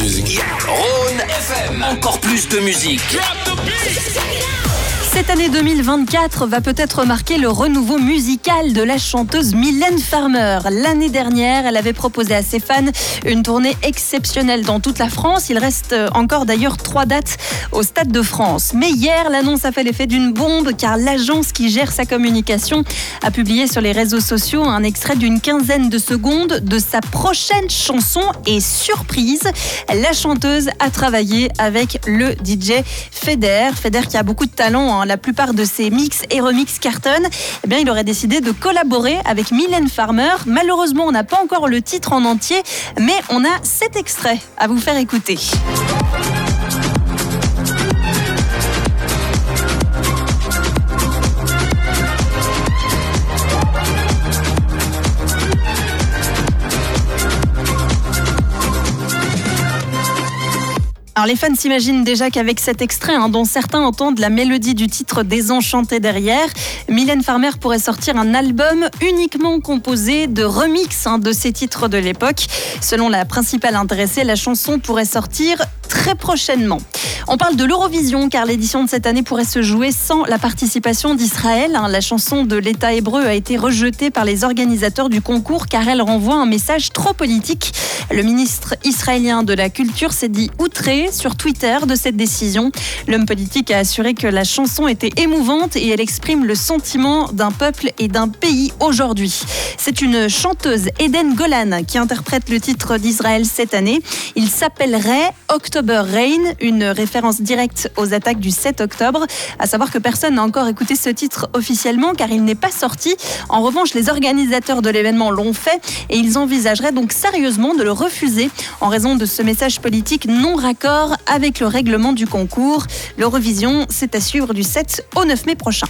music. Rhône FM, encore plus de musique. Cette année 2024 va peut-être marquer le renouveau musical de la chanteuse Mylène Farmer. L'année dernière, elle avait proposé à ses fans une tournée exceptionnelle dans toute la France. Il reste encore d'ailleurs trois dates au Stade de France. Mais hier, l'annonce a fait l'effet d'une bombe car l'agence qui gère sa communication a publié sur les réseaux sociaux un extrait d'une quinzaine de secondes de sa prochaine chanson et surprise, la chanteuse a travaillé avec le DJ Feder. Feder qui a beaucoup de talent. Hein. La plupart de ses mix et remix cartonnent. Eh bien, il aurait décidé de collaborer avec Mylène Farmer. Malheureusement, on n'a pas encore le titre en entier, mais on a cet extrait à vous faire écouter. Alors les fans s'imaginent déjà qu'avec cet extrait, hein, dont certains entendent la mélodie du titre désenchanté derrière, Mylène Farmer pourrait sortir un album uniquement composé de remix hein, de ses titres de l'époque. Selon la principale intéressée, la chanson pourrait sortir très prochainement. On parle de l'Eurovision car l'édition de cette année pourrait se jouer sans la participation d'Israël. Hein. La chanson de l'État hébreu a été rejetée par les organisateurs du concours car elle renvoie un message trop politique. Le ministre israélien de la Culture s'est dit outré sur Twitter de cette décision. L'homme politique a assuré que la chanson était émouvante et elle exprime le sentiment d'un peuple et d'un pays aujourd'hui. C'est une chanteuse, Eden Golan, qui interprète le titre d'Israël cette année. Il s'appellerait October Rain, une directe aux attaques du 7 octobre. À savoir que personne n'a encore écouté ce titre officiellement car il n'est pas sorti. En revanche, les organisateurs de l'événement l'ont fait et ils envisageraient donc sérieusement de le refuser en raison de ce message politique non raccord avec le règlement du concours. L'Eurovision, c'est à suivre du 7 au 9 mai prochain.